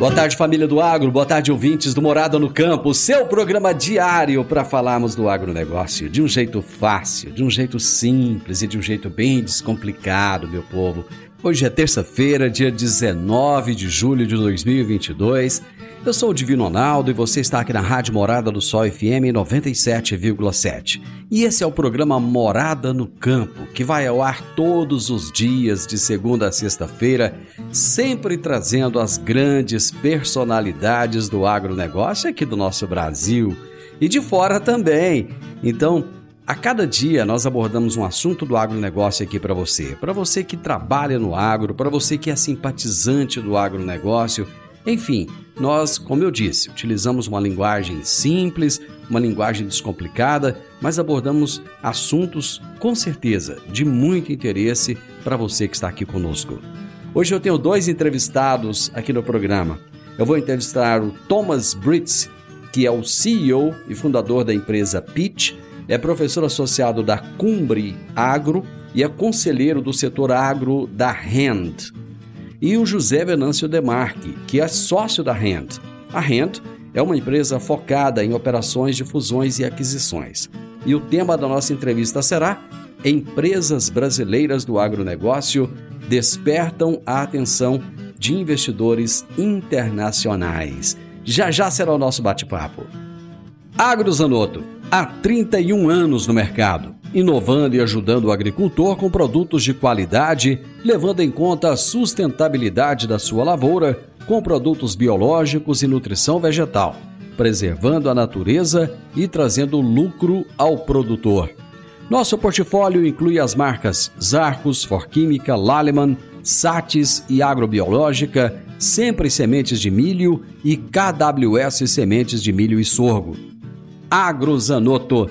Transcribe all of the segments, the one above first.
Boa tarde, família do agro. Boa tarde, ouvintes do Morada no Campo. Seu programa diário para falarmos do agronegócio de um jeito fácil, de um jeito simples e de um jeito bem descomplicado, meu povo. Hoje é terça-feira, dia 19 de julho de 2022. Eu sou o Divino Ronaldo e você está aqui na Rádio Morada do Sol FM 97,7. E esse é o programa Morada no Campo, que vai ao ar todos os dias, de segunda a sexta-feira, sempre trazendo as grandes personalidades do agronegócio aqui do nosso Brasil e de fora também. Então, a cada dia nós abordamos um assunto do agronegócio aqui para você. Para você que trabalha no agro, para você que é simpatizante do agronegócio, enfim, nós, como eu disse, utilizamos uma linguagem simples, uma linguagem descomplicada, mas abordamos assuntos com certeza de muito interesse para você que está aqui conosco. Hoje eu tenho dois entrevistados aqui no programa. Eu vou entrevistar o Thomas Britz, que é o CEO e fundador da empresa Pitch, é professor associado da Cumbre Agro e é conselheiro do setor agro da Hand e o José Venâncio Demarque, que é sócio da Rent. A Rent é uma empresa focada em operações de fusões e aquisições. E o tema da nossa entrevista será Empresas brasileiras do agronegócio despertam a atenção de investidores internacionais. Já já será o nosso bate-papo. AgroZanoto, há 31 anos no mercado inovando e ajudando o agricultor com produtos de qualidade, levando em conta a sustentabilidade da sua lavoura com produtos biológicos e nutrição vegetal, preservando a natureza e trazendo lucro ao produtor. Nosso portfólio inclui as marcas Zarcos, Forquímica, Laleman, Satis e Agrobiológica, Sempre Sementes de Milho e KWS Sementes de Milho e Sorgo. Agrozanoto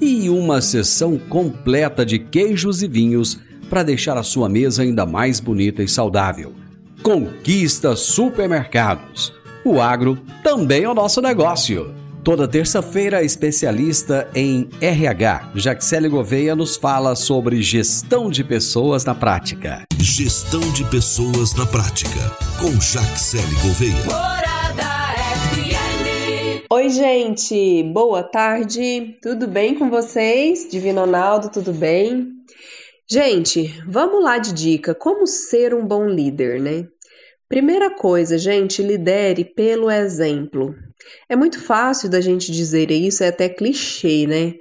e uma seção completa de queijos e vinhos para deixar a sua mesa ainda mais bonita e saudável. Conquista Supermercados. O agro também é o nosso negócio. Toda terça-feira, especialista em RH, Jaxele Gouveia nos fala sobre gestão de pessoas na prática. Gestão de pessoas na prática, com Jaxele Gouveia. Oi, gente, boa tarde, tudo bem com vocês? Divino Ronaldo, tudo bem? Gente, vamos lá de dica: como ser um bom líder, né? Primeira coisa, gente, lidere pelo exemplo. É muito fácil da gente dizer isso, é até clichê, né?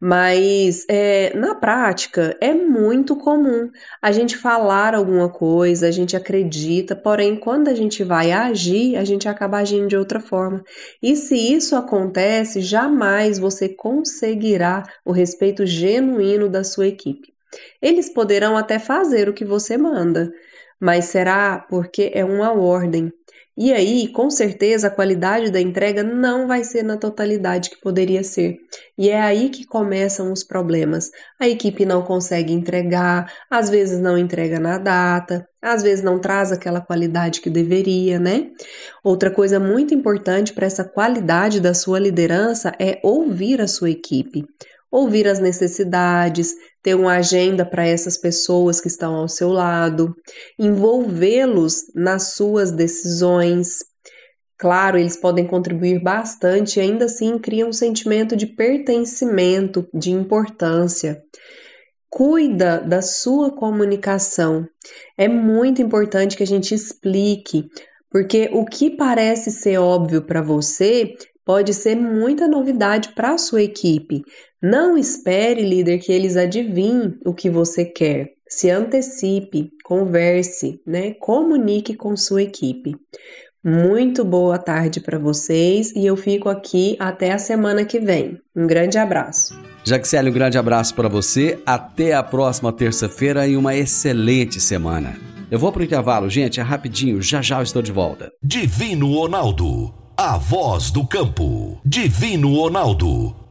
Mas é, na prática é muito comum a gente falar alguma coisa, a gente acredita, porém, quando a gente vai agir, a gente acaba agindo de outra forma. E se isso acontece, jamais você conseguirá o respeito genuíno da sua equipe. Eles poderão até fazer o que você manda, mas será porque é uma ordem. E aí, com certeza, a qualidade da entrega não vai ser na totalidade que poderia ser. E é aí que começam os problemas. A equipe não consegue entregar, às vezes não entrega na data, às vezes não traz aquela qualidade que deveria, né? Outra coisa muito importante para essa qualidade da sua liderança é ouvir a sua equipe. Ouvir as necessidades, ter uma agenda para essas pessoas que estão ao seu lado, envolvê-los nas suas decisões. Claro, eles podem contribuir bastante e ainda assim criam um sentimento de pertencimento, de importância. Cuida da sua comunicação. É muito importante que a gente explique, porque o que parece ser óbvio para você pode ser muita novidade para a sua equipe. Não espere, líder, que eles adivinhem o que você quer. Se antecipe, converse, né? Comunique com sua equipe. Muito boa tarde para vocês e eu fico aqui até a semana que vem. Um grande abraço. Jaxele, um grande abraço para você. Até a próxima terça-feira e uma excelente semana. Eu vou para o intervalo, gente, é rapidinho, já já eu estou de volta. Divino Ronaldo, a voz do campo. Divino Ronaldo,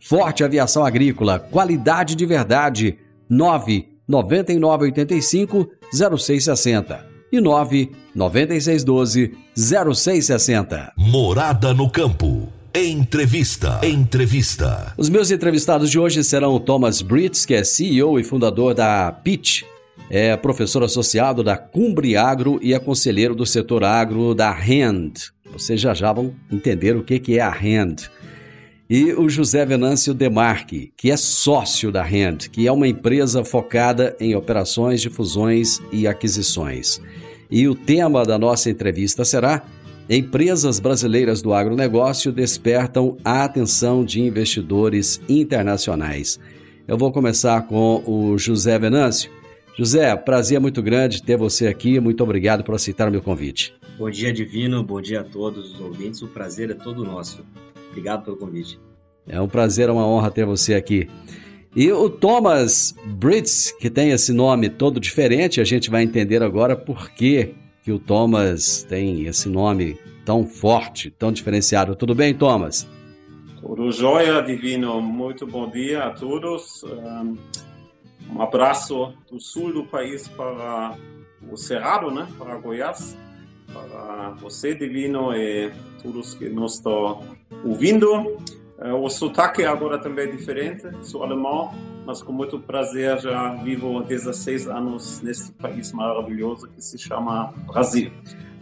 Forte Aviação Agrícola, qualidade de verdade. 9 9985 0660 e 9 9612 0660. Morada no campo. Entrevista. Entrevista. Os meus entrevistados de hoje serão o Thomas Brits, que é CEO e fundador da Pitch, é professor associado da Cumbre Agro e é conselheiro do setor agro da Rand. Vocês já já vão entender o que é a Rand. E o José Venâncio Demarque, que é sócio da Rand, que é uma empresa focada em operações de fusões e aquisições. E o tema da nossa entrevista será Empresas brasileiras do agronegócio despertam a atenção de investidores internacionais. Eu vou começar com o José Venâncio. José, prazer muito grande ter você aqui. Muito obrigado por aceitar o meu convite. Bom dia, Divino. Bom dia a todos os ouvintes. O prazer é todo nosso. Obrigado pelo convite. É um prazer, é uma honra ter você aqui. E o Thomas Brits, que tem esse nome todo diferente, a gente vai entender agora por que, que o Thomas tem esse nome tão forte, tão diferenciado. Tudo bem, Thomas? Tudo jóia, Divino. Muito bom dia a todos. Um abraço do sul do país para o Cerrado, né? para Goiás, para você, Divino, e todos que nos estão ouvindo. Eh, o sotaque agora também é diferente, sou alemão, mas com muito prazer já vivo 16 anos neste país maravilhoso que se chama Brasil.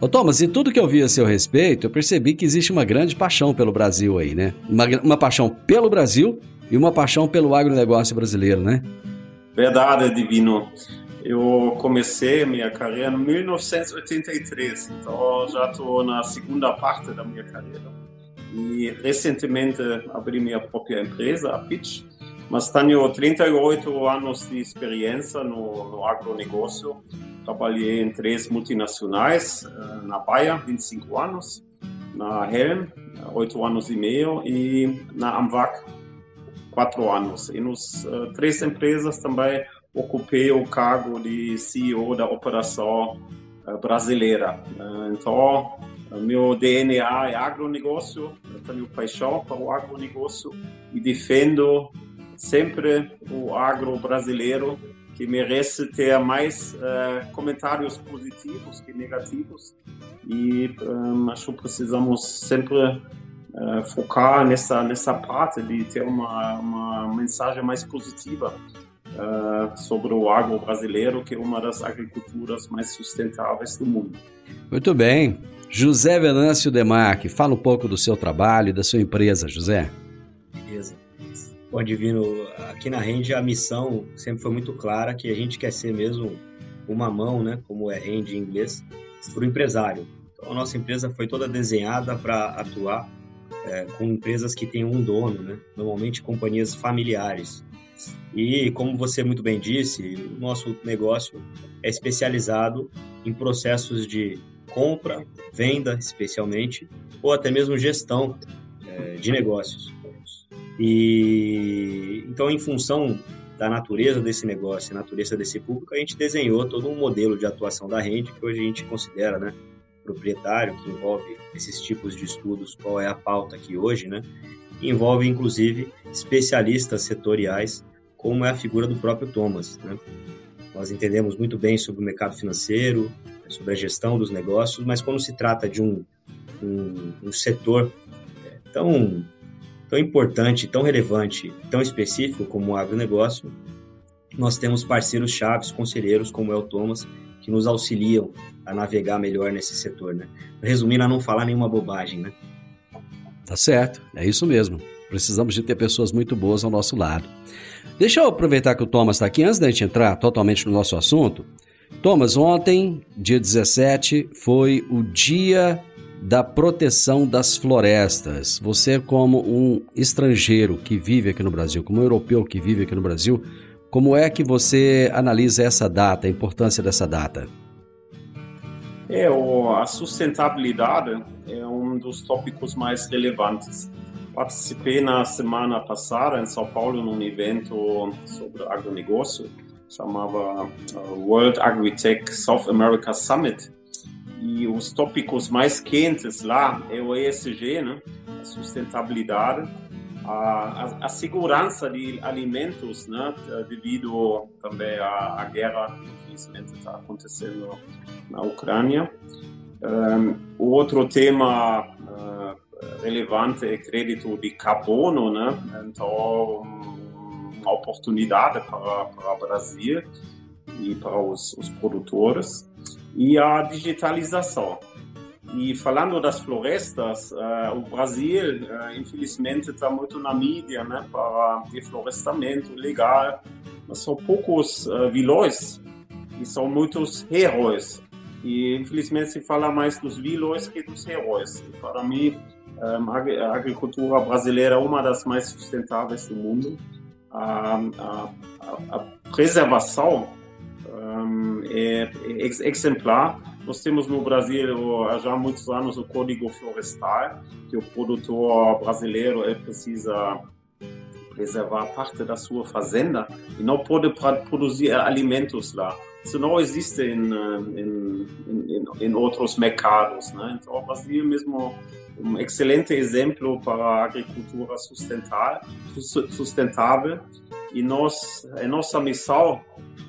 Ô Thomas, e tudo que eu vi a seu respeito, eu percebi que existe uma grande paixão pelo Brasil aí, né? Uma, uma paixão pelo Brasil e uma paixão pelo agronegócio brasileiro, né? Verdade, Divino. Eu comecei minha carreira em 1983, então já estou na segunda parte da minha carreira. E recentemente abri minha própria empresa, a Pitch, mas tenho 38 anos de experiência no, no agronegócio. Trabalhei em três multinacionais, eh, na Bayer, 25 anos, na Helm, 8 anos e meio, e na Amvac, quatro anos. E nos uh, três empresas também ocupei o cargo de CEO da operação uh, brasileira. Uh, então, meu DNA é agronegócio, eu tenho paixão para o agronegócio e defendo sempre o agro brasileiro que merece ter mais uh, comentários positivos que negativos e um, acho que precisamos sempre uh, focar nessa nessa parte de ter uma, uma mensagem mais positiva uh, sobre o agro brasileiro, que é uma das agriculturas mais sustentáveis do mundo. Muito bem. José Venâncio Demarque, fala um pouco do seu trabalho e da sua empresa, José. Beleza. Bom, Divino, aqui na Rende a missão sempre foi muito clara, que a gente quer ser mesmo uma mão, né, como é Rende em inglês, para o empresário. Então, a nossa empresa foi toda desenhada para atuar é, com empresas que têm um dono, né? normalmente companhias familiares. E, como você muito bem disse, o nosso negócio é especializado em processos de compra, venda, especialmente, ou até mesmo gestão é, de negócios. E então, em função da natureza desse negócio, natureza desse público, a gente desenhou todo um modelo de atuação da rede que hoje a gente considera, né, proprietário, que envolve esses tipos de estudos, qual é a pauta aqui hoje, né, envolve inclusive especialistas setoriais, como é a figura do próprio Thomas, né. Nós entendemos muito bem sobre o mercado financeiro, sobre a gestão dos negócios, mas quando se trata de um, um, um setor é, tão tão importante, tão relevante, tão específico como o agronegócio, nós temos parceiros chaves, conselheiros como é o Thomas, que nos auxiliam a navegar melhor nesse setor, né? Resumindo, a não falar nenhuma bobagem, né? Tá certo, é isso mesmo. Precisamos de ter pessoas muito boas ao nosso lado. Deixa eu aproveitar que o Thomas está aqui, antes da gente entrar totalmente no nosso assunto. Thomas, ontem, dia 17, foi o dia da proteção das florestas. Você, como um estrangeiro que vive aqui no Brasil, como um europeu que vive aqui no Brasil, como é que você analisa essa data, a importância dessa data? É, a sustentabilidade é um dos tópicos mais relevantes. Participei na semana passada em São Paulo num evento sobre agronegócio, chamava uh, World Agritech South America Summit, e os tópicos mais quentes lá é o ESG, né? a sustentabilidade, a, a, a segurança de alimentos, né? devido também à, à guerra que infelizmente está acontecendo na Ucrânia. Um, o outro tema uh, relevante é crédito de carbono, né? então uma oportunidade para, para o Brasil e para os, os produtores e a digitalização. E falando das florestas, uh, o Brasil, uh, infelizmente, está muito na mídia né, para deflorestamento legal, mas são poucos uh, vilões e são muitos heróis. E infelizmente se fala mais dos vilões que dos heróis. E para mim, a agricultura brasileira é uma das mais sustentáveis do mundo. a, a, a preservação é, é exemplar. Nós temos no Brasil há já muitos anos o Código Florestal, que o produtor brasileiro ele precisa preservar parte da sua fazenda e não pode produzir alimentos lá. Isso não existe em, em, em, em outros mercados. Né? Então, o Brasil mesmo um excelente exemplo para a agricultura sustentável, e nós, é nossa missão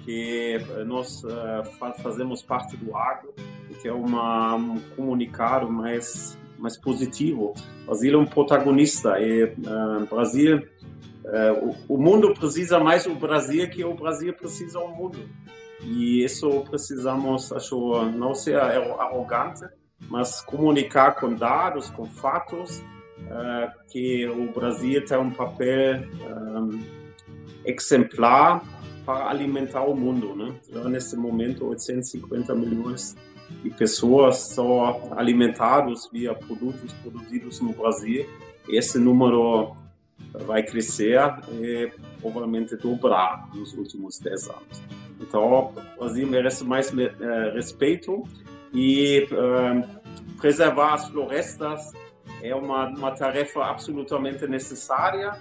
que nós uh, fazemos parte do agro, que é uma, um comunicado mais mais positivo. O Brasil é um protagonista e uh, Brasil uh, o, o, mundo precisa mais do Brasil que o Brasil precisa do mundo. E isso precisamos, acho, não ser arrogante, mas comunicar com dados, com fatos, uh, que o Brasil tem um papel um, exemplar para alimentar o mundo. Né? Já nesse momento, 850 milhões de pessoas são alimentados via produtos produzidos no Brasil. Esse número vai crescer e provavelmente dobrar nos últimos 10 anos. Então, Brasil merece mais uh, respeito e uh, preservar as florestas é uma, uma tarefa absolutamente necessária.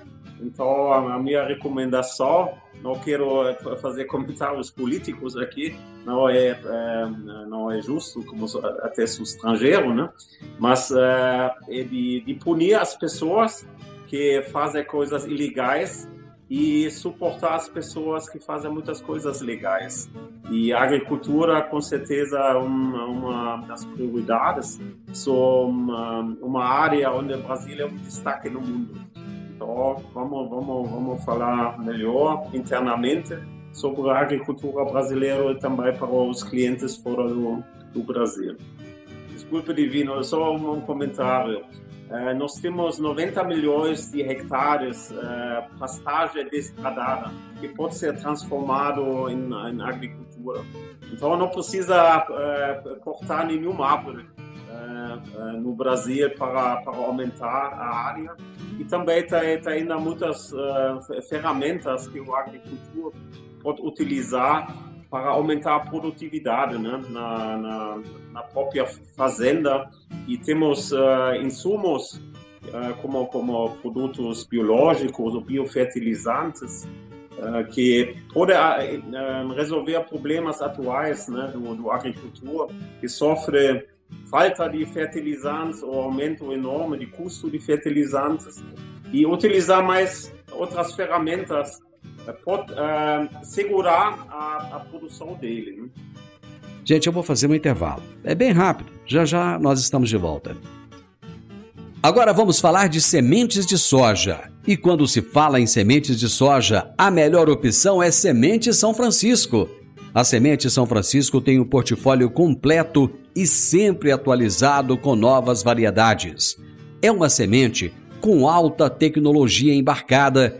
Então, a, minha recomendação, não quero fazer comentários políticos aqui, não é, é não é justo, como até sou estrangeiro, né? Mas é, é de, de punir as pessoas que fazem coisas ilegais e suportar as pessoas que fazem muitas coisas legais. E a agricultura, com certeza, é uma, uma das prioridades, são uma, uma área onde o Brasil é um destaque no mundo. Então, vamos, vamos, vamos falar melhor internamente sobre a agricultura brasileira e também para os clientes fora do, do Brasil. Desculpe, Divino, só um comentário. Uh, nós temos 90 milhões de hectares uh, pastagem degradada que pode ser transformado em, em agricultura. Então não precisa uh, cortar nenhuma árvore no Brasil para, para aumentar a área. E também tem, tem ainda muitas ferramentas que o agricultor pode utilizar para aumentar a produtividade né, na, na, na, própria fazenda. E temos uh, insumos uh, como, como produtos biológicos ou biofertilizantes que pode resolver problemas atuais né, do, do agricultura, que sofre falta de fertilizantes ou aumento enorme de custo de fertilizantes. E utilizar mais outras ferramentas pode uh, segurar a, a, produção dele. Né? Gente, eu vou fazer um intervalo. É bem rápido. Já já nós estamos de volta. Agora vamos falar de sementes de soja. E quando se fala em sementes de soja, a melhor opção é Semente São Francisco. A Semente São Francisco tem um portfólio completo e sempre atualizado com novas variedades. É uma semente com alta tecnologia embarcada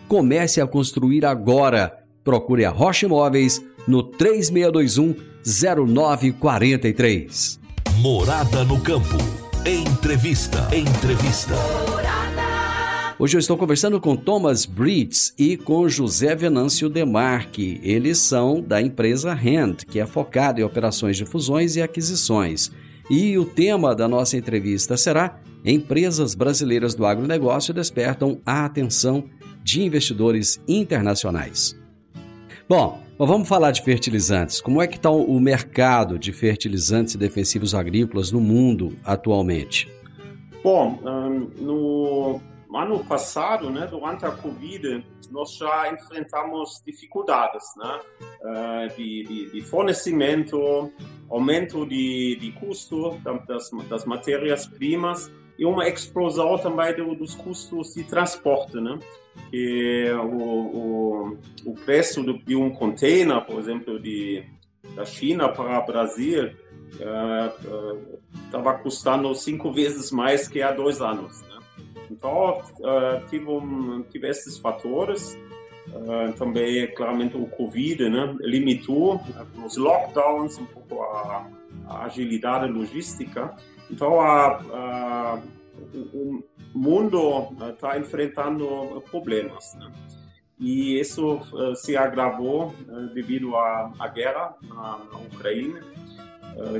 Comece a construir agora. Procure a Rocha Imóveis no 3621 0943. Morada no campo. Entrevista. Entrevista. Hoje eu estou conversando com Thomas Brits e com José Venâncio Demarque. Eles são da empresa Hand, que é focada em operações de fusões e aquisições. E o tema da nossa entrevista será: Empresas brasileiras do agronegócio despertam a atenção de investidores internacionais. Bom, mas vamos falar de fertilizantes. Como é que está o mercado de fertilizantes e defensivos agrícolas no mundo atualmente? Bom, no ano passado, né, durante a Covid, nós já enfrentamos dificuldades né, eh, de, de, de fornecimento, aumento de, de custo das, das matérias-primas e uma explosão também dos custos de transporte, né? Que o, o, o preço de um container, por exemplo, de, da China para o Brasil, estava uh, uh, custando cinco vezes mais que há dois anos. Né? Então, uh, tive, um, esses fatores. Também, claramente, o Covid né, limitou os lockdowns, um pouco a, a agilidade logística. Então, a, a, o, mundo está enfrentando problemas. Né? E isso uh, se agravou devido à, à guerra na, na Ucrânia,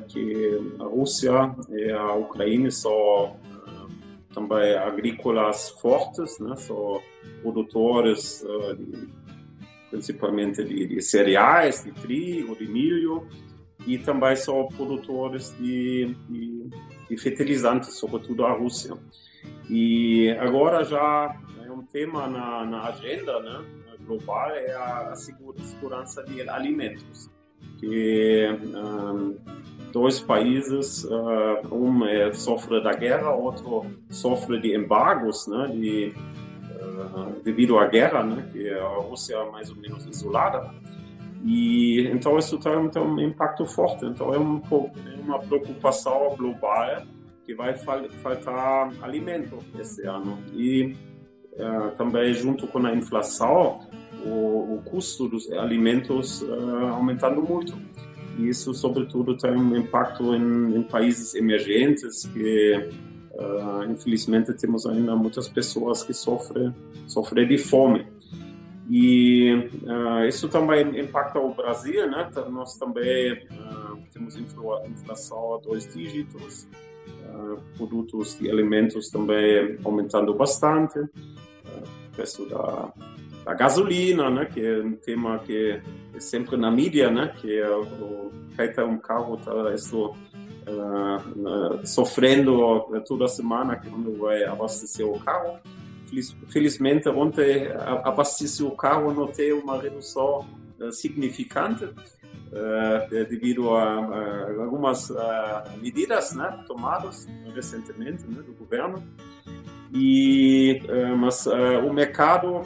que a Rússia e a Ucrânia são também agrícolas fortes, né? são produtores principalmente de, de, cereais, de trigo, de milho, e também são produtores de, de, de fertilizantes, sobretudo a Rússia. E agora já é um tema na, na agenda né, global é a, segurança de alimentos, que um, dois países, uh, um é, sofre da guerra, outro sofre de embargos, né, de, uh, devido à guerra, né, que a Rússia é mais ou menos isolada. E então isso tem, tem um impacto forte. Então é, um, é uma preocupação global que vai faltar alimento esse ano. E uh, também, junto com a inflação, o, o custo dos alimentos uh, aumentando muito. E isso, sobretudo, tem um impacto em, em países emergentes que, uh, infelizmente, temos ainda muitas pessoas que sofrem, sofrem de fome. E uh, isso também impacta o Brasil, né? Nós também uh, temos inflação a dois dígitos, uh, produtos e alimentos também aumentando bastante, o preço da, da gasolina, né? Que é um tema que é sempre na mídia, né? Que é o feita um carro tá isso, sofrendo toda semana quando vai abastecer o carro felizmente, ontem abasteci o carro, notei uma redução significante devido a, a algumas medidas né, tomadas recentemente né, do governo. E, mas o mercado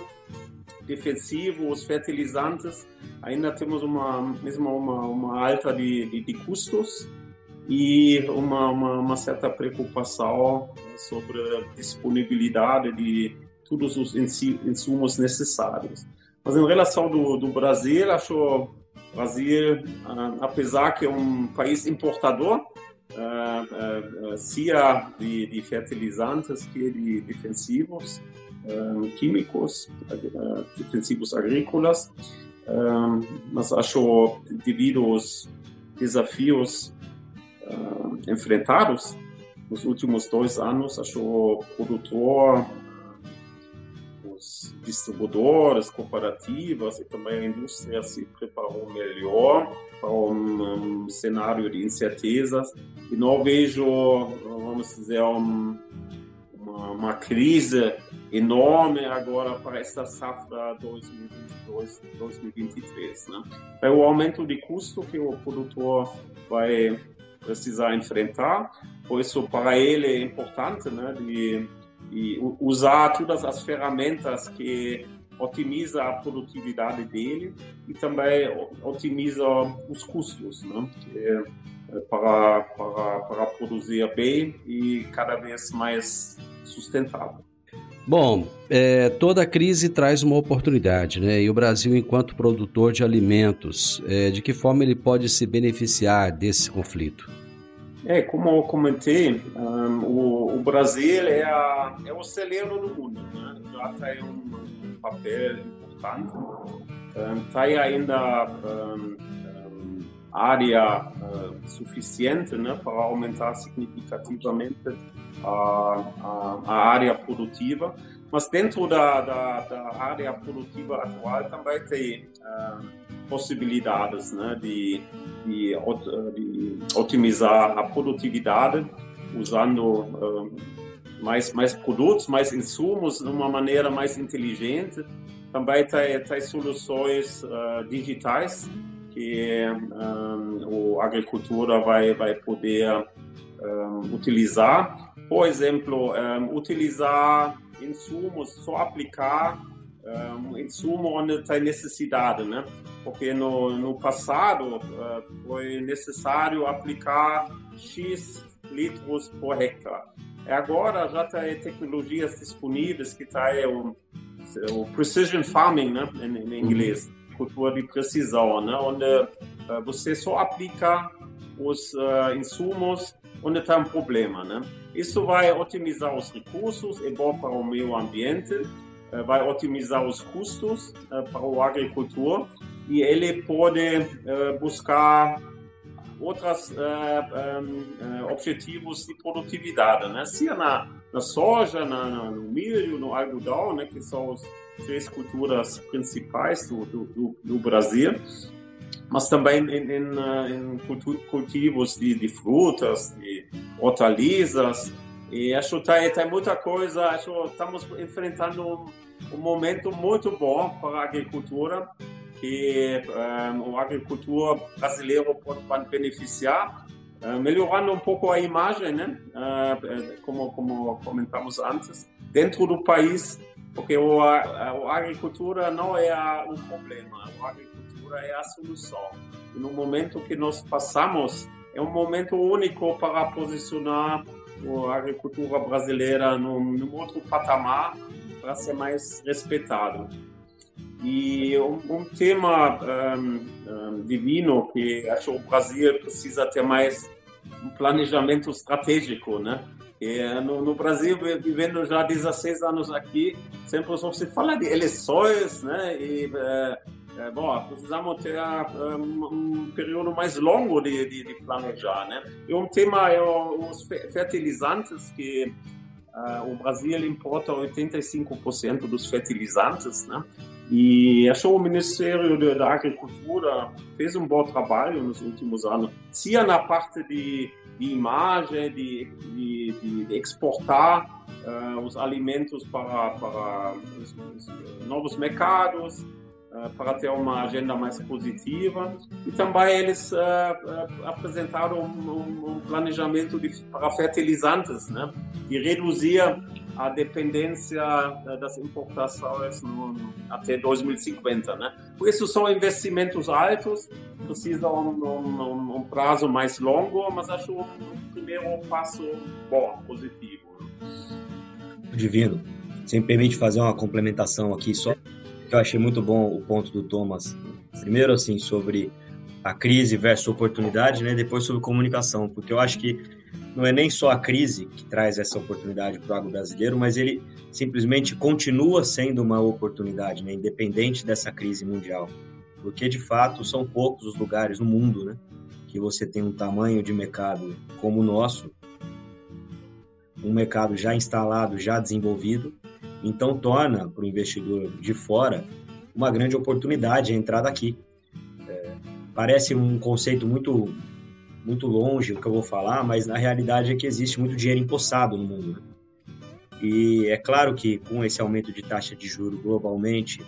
defensivo, os fertilizantes, ainda temos uma mesmo uma, uma alta de, de, de custos e uma, uma, uma, certa preocupação sobre a disponibilidade de todos os insumos necessários. Mas em relação do, do Brasil, acho o Brasil, ah, apesar que é um país importador, uh, uh, seja de, de, fertilizantes que de defensivos, químicos, defensivos agrícolas, mas acho devido aos desafios enfrentados nos últimos dois anos, acho o produtor os distribuidores, cooperativas e também a indústria se preparou melhor para um, um cenário de incertezas e não vejo, vamos dizer, um, uma, uma, crise enorme agora para esta safra 2022-2023. Né? É o aumento de custo que o produtor vai precisar enfrentar, por isso para ele é importante né, de e usar todas as ferramentas que otimiza a produtividade dele e também otimiza os custos né? É, para, para, para produzir bem e cada vez mais sustentável. Bom, é, toda crise traz uma oportunidade, né? E o Brasil, enquanto produtor de alimentos, é, de que forma ele pode se beneficiar desse conflito? É, como eu comentei, um, o, o, Brasil é, a, é o celeiro do mundo, né? já tem um, um papel importante, um, tem ainda um, área uh, suficiente né, para aumentar significativamente a, a, a, área produtiva, mas dentro da, da, da, área produtiva atual também tem uh, possibilidades né, de de, de otimizar a produtividade usando uh, mais, mais produtos, mais insumos de uma maneira mais inteligente. Também tem, tem soluções digitais que um, a agricultura vai, vai poder um, utilizar. Por exemplo, um, utilizar insumos, só aplicar um insumo onde tem necessidade, né? Porque no, no passado uh, foi necessário aplicar X litros por hectare. Agora já tem tecnologias disponíveis que tem o, o precision farming, né? Em, em inglês, cultura de precisão, né? Onde uh, você só aplica os uh, insumos onde tem um problema, né? Isso vai otimizar os recursos, é bom para o meio ambiente eh, vai otimizar os custos eh, para o agricultor e ele pode eh, buscar outros objetivos de produtividade, né? Seja na, na soja, na, no milho, no algodão, né? Que são as três culturas principais do, do, do Brasil mas também em, em, em cultivos de, de, frutas, de hortaliças. E acho que tem, tem muita coisa, acho que estamos enfrentando um momento muito bom para a agricultura, que um, eh, a agricultura brasileira pode beneficiar, melhorando um pouco a imagem, né? Uh, como, como comentamos antes, dentro do país, porque o, a, a agricultura não é o problema, a agricultura é a solução. E no momento que nós passamos, é um momento único para posicionar a agricultura brasileira num, num outro patamar para ser mais respeitado. E um, um tema um, um, divino que acho que o Brasil precisa ter mais um planejamento estratégico, né? E, no, no, Brasil, vivendo já 16 anos aqui, sempre só se fala de eleições, né? E, é, bom, precisamos ter um, um, período mais longo de, de, de, planejar, né? E um tema é os fertilizantes que Uh, o Brasil importa 85% dos fertilizantes, né? E achou o Ministério da Agricultura fez um bom trabalho nos últimos anos, seja na parte de, de imagem, de, de, de exportar uh, os alimentos para, para os, os novos mercados, para ter uma agenda mais positiva. E também eles uh, apresentaram um, um planejamento de, para fertilizantes, né? e reduzir a dependência das importações no, no, até 2050. Né? Por isso são investimentos altos, precisam um, um, um prazo mais longo, mas acho um, primeiro passo bom, positivo. Divino, você me permite fazer uma complementação aqui só? Eu achei muito bom o ponto do Thomas. Primeiro, assim, sobre a crise versus oportunidade, né? Depois sobre comunicação, porque eu acho que não é nem só a crise que traz essa oportunidade para o agro brasileiro, mas ele simplesmente continua sendo uma oportunidade, né? independente dessa crise mundial. Porque, de fato, são poucos os lugares no mundo né? que você tem um tamanho de mercado como o nosso, um mercado já instalado, já desenvolvido, então torna para o investidor de fora uma grande oportunidade a entrada aqui. É, parece um conceito muito muito longe o que eu vou falar, mas na realidade é que existe muito dinheiro empossado no mundo. Né? E é claro que com esse aumento de taxa de juro globalmente,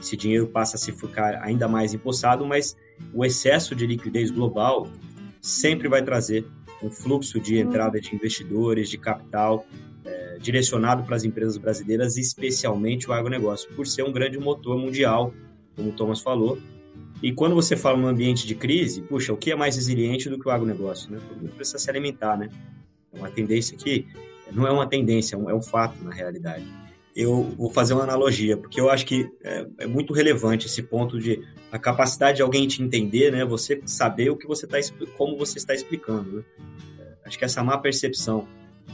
esse dinheiro passa a se ficar ainda mais empossado, mas o excesso de liquidez global sempre vai trazer um fluxo de entrada de investidores, de capital é, direcionado para as empresas brasileiras, especialmente o agronegócio, por ser um grande motor mundial, como o Thomas falou, e quando você fala num ambiente de crise, puxa, o que é mais resiliente do que o agronegócio? Né? Todo mundo precisa se alimentar, né? É uma tendência que não é uma tendência, é um, é fato na realidade. Eu vou fazer uma analogia, porque eu acho que é, é, muito relevante esse ponto de a capacidade de alguém te entender, né? Você saber o que você está como você está explicando. Né? É, acho que essa má percepção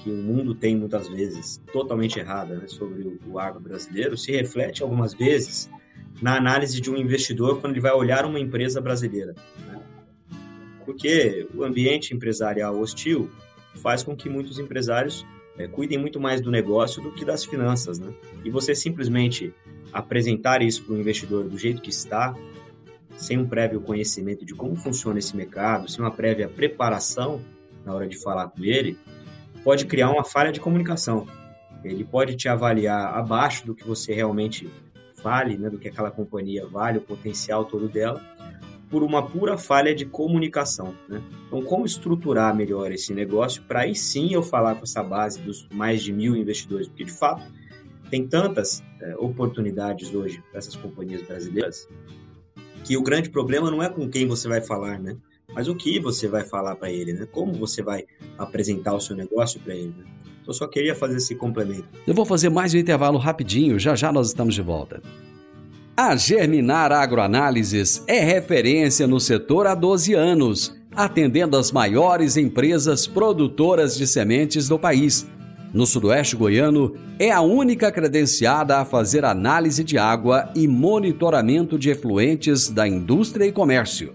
que o mundo tem muitas vezes totalmente errada né, sobre o, o agro brasileiro se reflete algumas vezes na análise de um investidor quando ele vai olhar uma empresa brasileira. Né? Porque o ambiente empresarial hostil faz com que muitos empresários é, cuidem muito mais do negócio do que das finanças. Né? E você simplesmente apresentar isso para o investidor do jeito que está, sem um prévio conhecimento de como funciona esse mercado, sem uma prévia preparação na hora de falar com ele, pode criar uma falha de comunicação. Ele pode te avaliar abaixo do que você realmente vale, né, do que aquela companhia vale, o potencial todo dela, por uma pura falha de comunicação. Né? Então, como estruturar melhor esse negócio para aí sim eu falar com essa base dos mais de mil investidores? Porque, de fato, tem tantas é, oportunidades hoje para essas companhias brasileiras que o grande problema não é com quem você vai falar, né? Mas o que você vai falar para ele, né? Como você vai apresentar o seu negócio para ele. Né? Eu só queria fazer esse complemento. Eu vou fazer mais um intervalo rapidinho, já já nós estamos de volta. A Germinar Agroanálises é referência no setor há 12 anos, atendendo as maiores empresas produtoras de sementes do país. No Sudoeste Goiano, é a única credenciada a fazer análise de água e monitoramento de efluentes da indústria e comércio.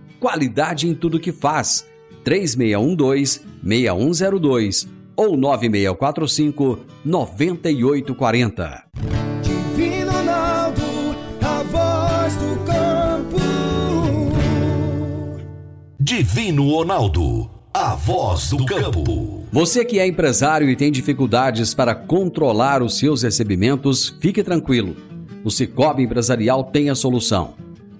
qualidade em tudo que faz. 3612-6102 ou 9645 9840. Divino Ronaldo, a voz do campo. Divino Ronaldo, a voz do campo. Você que é empresário e tem dificuldades para controlar os seus recebimentos, fique tranquilo. O Cicobi Empresarial tem a solução.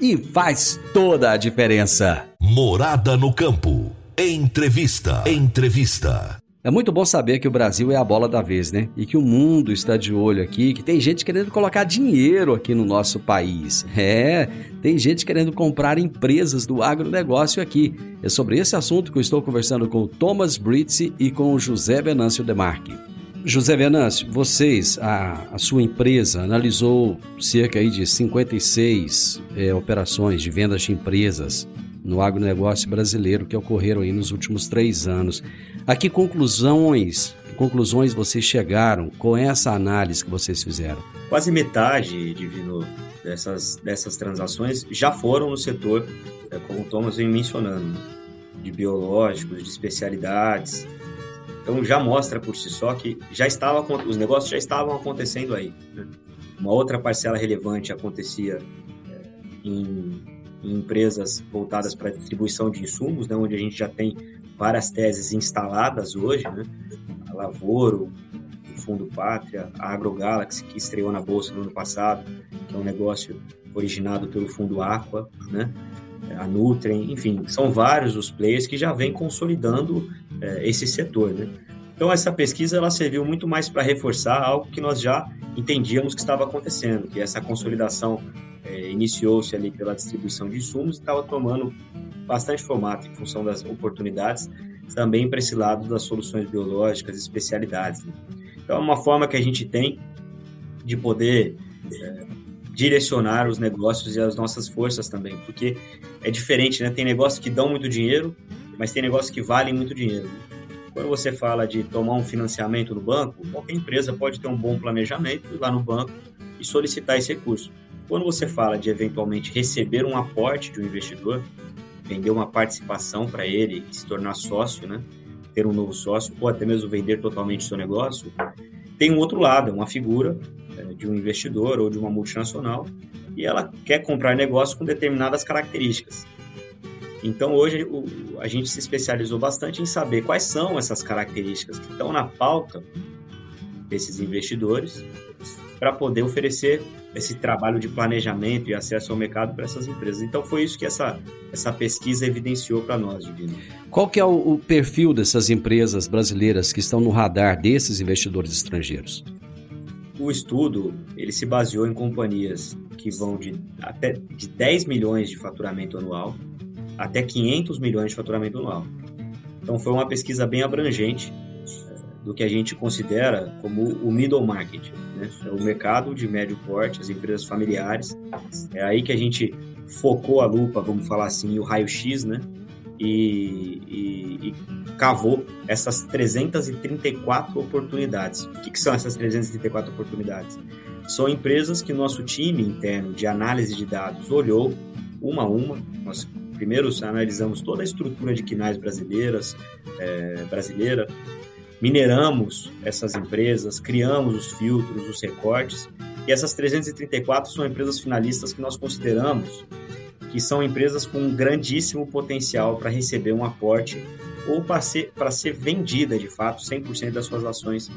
e faz toda a diferença. Morada no campo. Entrevista. Entrevista. É muito bom saber que o Brasil é a bola da vez, né? E que o mundo está de olho aqui, que tem gente querendo colocar dinheiro aqui no nosso país. É, tem gente querendo comprar empresas do agronegócio aqui. É sobre esse assunto que eu estou conversando com o Thomas Britzi e com o José Venâncio Demarque. José Venâncio, vocês, a, a, sua empresa, analisou cerca aí de 56 é, operações de vendas de empresas no agronegócio brasileiro que ocorreram aí nos últimos três anos. A que conclusões, conclusões vocês chegaram com essa análise que vocês fizeram? Quase metade, Divino, dessas, dessas transações já foram no setor, é, como o Thomas vem mencionando, de biológicos, de especialidades, então já mostra por si só que já estava os negócios já estavam acontecendo aí. Né? Uma outra parcela relevante acontecia é, em, em, empresas voltadas para distribuição de insumos, né? onde a gente já tem várias teses instaladas hoje, né? a Lavoro, o Fundo Pátria, a AgroGalaxy, que estreou na Bolsa no ano passado, que é um negócio originado pelo Fundo Aqua, né? A Nutrem, enfim, são vários os players que já vêm consolidando é, esse setor, né? Então essa pesquisa ela serviu muito mais para reforçar algo que nós já entendíamos que estava acontecendo, que essa consolidação é, iniciou-se ali pela distribuição de insumos e estava tomando bastante formato em função das oportunidades, também para esse lado das soluções biológicas, especialidades. Né? Então é uma forma que a gente tem de poder é, direcionar os negócios e as nossas forças também, porque é diferente, né? Tem negócios que dão muito dinheiro, mas tem negócios que valem muito dinheiro. Quando você fala de tomar um financiamento no banco, qualquer empresa pode ter um bom planejamento, ir lá no banco e solicitar esse recurso. Quando você fala de eventualmente receber um aporte de um investidor, vender uma participação para ele se tornar sócio, né? ter um novo sócio, ou até mesmo vender totalmente seu negócio, tem um outro lado, uma figura é, de um investidor ou de uma multinacional e ela quer comprar negócio com determinadas características. Então hoje a gente se especializou bastante em saber quais são essas características que estão na pauta desses investidores para poder oferecer esse trabalho de planejamento e acesso ao mercado para essas empresas. Então foi isso que essa, essa pesquisa evidenciou para nós, Divino. Qual que é o, o perfil dessas empresas brasileiras que estão no radar desses investidores estrangeiros? O estudo ele se baseou em companhias que vão de até de 10 milhões de faturamento anual até 500 milhões de faturamento anual. Então foi uma pesquisa bem abrangente eh, do que a gente considera como o middle market, né? é o mercado de médio porte, as empresas familiares. É aí que a gente focou a lupa, vamos falar assim, o raio-x, né? E, e, e, cavou essas 334 oportunidades. O que, que são essas 334 oportunidades? São empresas que nosso time interno de análise de dados olhou uma a uma. Nós primeiro analisamos toda a estrutura de quinais brasileiras, é, brasileira, mineramos essas empresas, criamos os filtros, os recortes, e essas 334 são empresas finalistas que nós consideramos que são empresas com um grandíssimo potencial para receber um aporte ou para ser, ser vendida, de fato, 100% das suas ações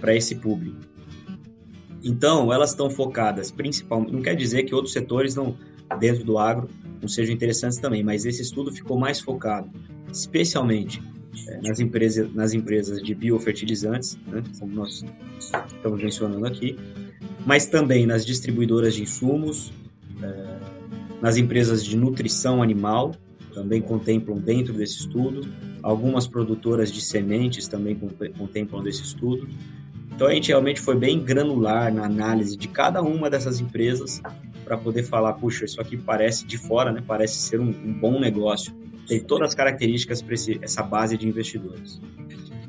para esse público. Então, elas estão focadas principalmente, não quer dizer que outros setores não dentro do agro não sejam interessantes também, mas esse estudo ficou mais focado, especialmente é, nas, empresas, nas empresas de biofertilizantes, né, como nós estamos mencionando aqui, mas também nas distribuidoras de insumos, nas empresas de nutrição animal, também contemplam dentro desse estudo, algumas produtoras de sementes também contemplam desse estudo. Então a gente realmente foi bem granular na análise de cada uma dessas empresas para poder falar, puxa, isso aqui parece de fora, né? Parece ser um, um bom negócio. Tem todas as características para essa base de investidores.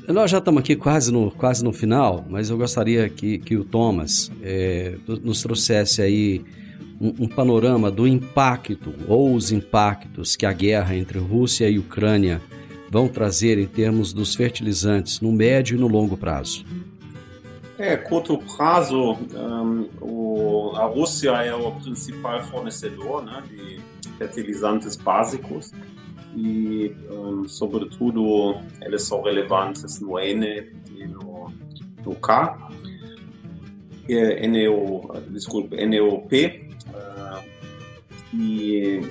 Nós já estamos aqui quase no, quase no final, mas eu gostaria que, que o Thomas é, nos trouxesse aí um, panorama do impacto ou os impactos que a guerra entre Rússia e Ucrânia vão trazer em termos dos fertilizantes no médio e no longo prazo. É, curto prazo, um, o, a Rússia é o principal fornecedor né, de fertilizantes básicos e, um, sobretudo, eles são relevantes no N e no, no K. É, NO, desculpe, NOP e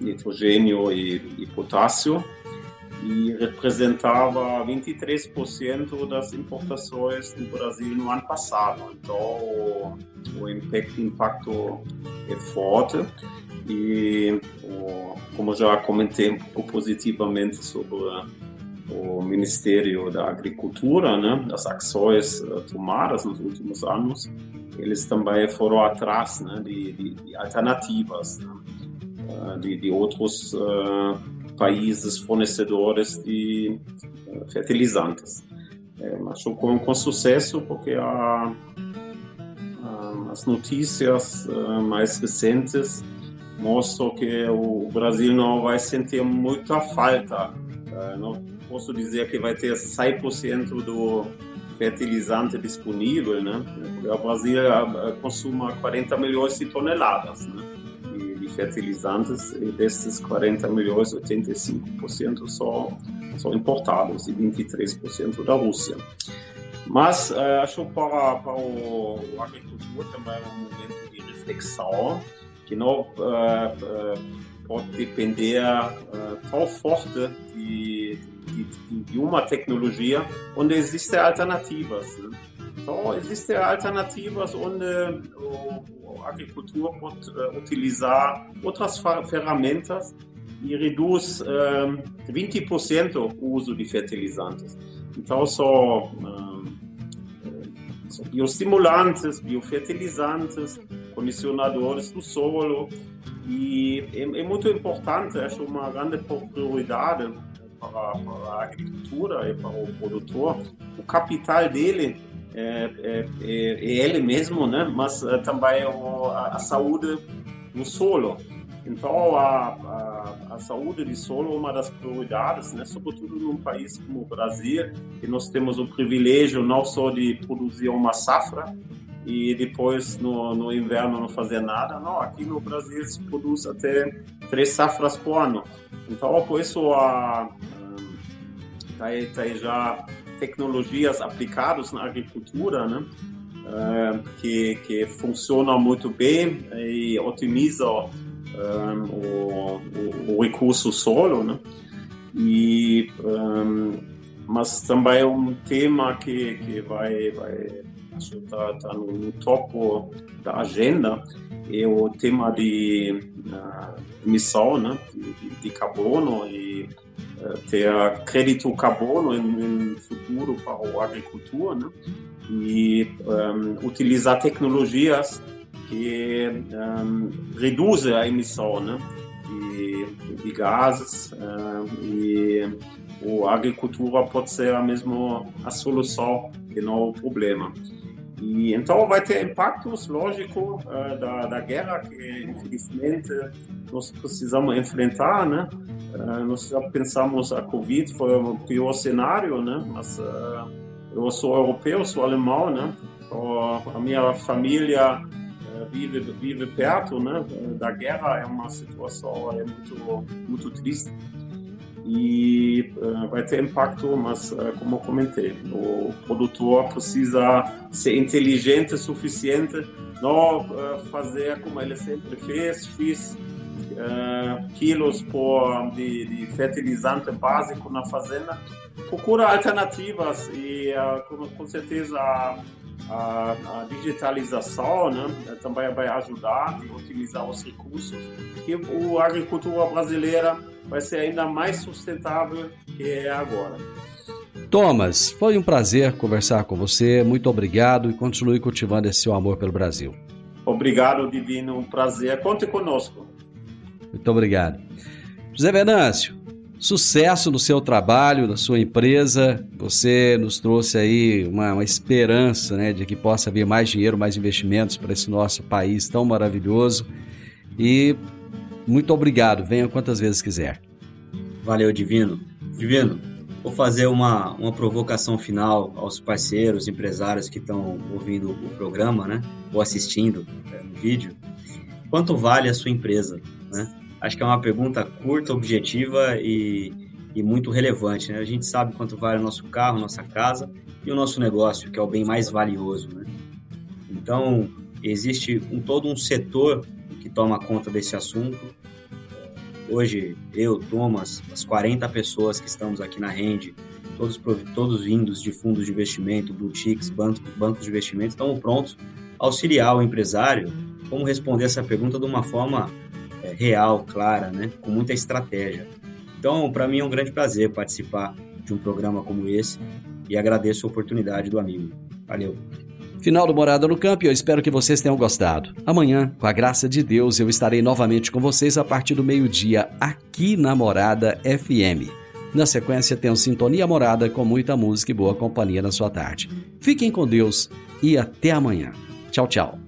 nitrogênio e, e potássio. e representava 23% das importações do Brasil no ano passado. Então, o, impacto é forte e, como já comentei positivamente sobre o Ministério da Agricultura, né, as ações eh, tomadas nos últimos anos, eles também foram atrás né, de, de, de alternativas, né, eh, de, de outros uh, países fornecedores de fertilizantes. É, mas com, com sucesso, porque a, a, as notícias uh, mais recentes mostram que o Brasil não vai sentir muita falta. Uh, não posso dizer que vai ter 100% do fertilizante disponível, né? O Brasil consuma 40 milhões de toneladas, né? fertilizantes e desses 40 milhões, 85% são, são importados e 23% da Rússia. Mas uh, acho para, para o, o agricultor também é um momento de reflexão que não uh, uh, pode depender tão forte de, de, de, uma tecnologia onde existem alternativas. Né? Então, existem alternativas onde a agricultura pode uh, utilizar outras ferramentas e reduz uh, 20% o uso de fertilizantes. Então, uh, são bioestimulantes, biofertilizantes, condicionadores do solo e é, é muito importante, acho uma grande prioridade para, para a agricultura e para o produtor, o capital dele é, é, é, é ele mesmo, né? mas é, também a, a, saúde do solo. Então, a, a, a, saúde do solo é uma das prioridades, né? sobretudo num país como o Brasil, que nós temos o privilégio não só de produzir uma safra e depois no, no inverno não fazer nada, não, aqui no Brasil se produz até três safras por ano. Então, por isso, a, tá, tá já tecnologias aplicadas na agricultura, né? Uh, que, que funcionam muito bem e otimizam um, o, o, o, recurso solo, né? E, um, mas também é um tema que, que vai, vai está tá no, topo da agenda é o tema de uh, emissão né? de, de carbono e ter crédito carbono no futuro para a agricultura né? e um, utilizar tecnologias que um, reduzem a emissão né? de, de gases um, e a agricultura pode ser a mesma a solução e não o problema. E então vai ter impactos, lógico, uh, da, da guerra que infelizmente nós precisamos enfrentar, né? Uh, nós já pensamos a Covid foi o pior cenário, né? Mas uh, eu sou europeu, sou alemão, né? Então, a minha família vive vive perto, né? Da guerra é uma situação é muito muito triste e uh, vai ter impacto, mas uh, como eu comentei, o produtor precisa ser inteligente o suficiente, não uh, fazer como ele sempre fez, X quilos por, de, de, fertilizante básico na fazenda, procura alternativas e com, com, certeza a, a, digitalização né, também vai ajudar a utilizar os recursos que a agricultura brasileira vai ser ainda mais sustentável que é agora. Thomas, foi um prazer conversar com você. Muito obrigado e continue cultivando esse seu amor pelo Brasil. Obrigado, Divino. Um prazer. Conte conosco. Muito obrigado. José Venâncio, sucesso no seu trabalho, na sua empresa. Você nos trouxe aí uma, uma esperança né, de que possa vir mais dinheiro, mais investimentos para esse nosso país tão maravilhoso. E muito obrigado. Venha quantas vezes quiser. Valeu, Divino. Divino, vou fazer uma, uma provocação final aos parceiros, empresários que estão ouvindo o programa, né? Ou assistindo é, no vídeo. Quanto vale a sua empresa? Né? Acho que é uma pergunta curta, objetiva e, e muito relevante. Né? A gente sabe quanto vale o nosso carro, nossa casa e o nosso negócio, que é o bem mais valioso. Né? Então, existe um, todo um setor que toma conta desse assunto Hoje, eu, Thomas, as 40 pessoas que estamos aqui na Rende, todos, todos vindos de fundos de investimento, boutiques, bancos, bancos de investimento, estamos prontos a auxiliar o empresário como responder essa pergunta de uma forma é, real, clara, né? com muita estratégia. Então, para mim é um grande prazer participar de um programa como esse e agradeço a oportunidade do amigo. Valeu. Final do Morada no Campo e eu espero que vocês tenham gostado. Amanhã, com a graça de Deus, eu estarei novamente com vocês a partir do meio-dia aqui na Morada FM. Na sequência, o Sintonia Morada com muita música e boa companhia na sua tarde. Fiquem com Deus e até amanhã. Tchau, tchau.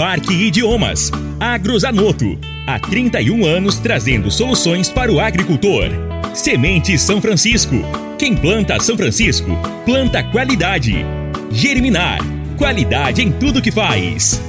Parque Idiomas. Agrozanoto. Há 31 anos trazendo soluções para o agricultor. Semente São Francisco. Quem planta São Francisco, planta qualidade. Germinar. Qualidade em tudo que faz.